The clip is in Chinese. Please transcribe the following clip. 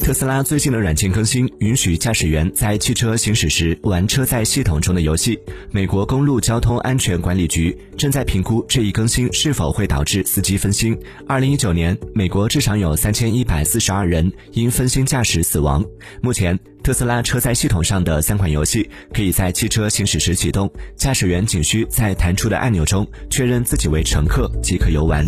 特斯拉最近的软件更新允许驾驶员在汽车行驶时玩车载系统中的游戏。美国公路交通安全管理局正在评估这一更新是否会导致司机分心。二零一九年美国至少有三千一百四十二人因分心驾驶死亡。目前特斯拉车载系统上的三款游戏可以在汽车行驶时启动驾驶员仅需在弹出的按钮中确认自己为乘客即可游玩。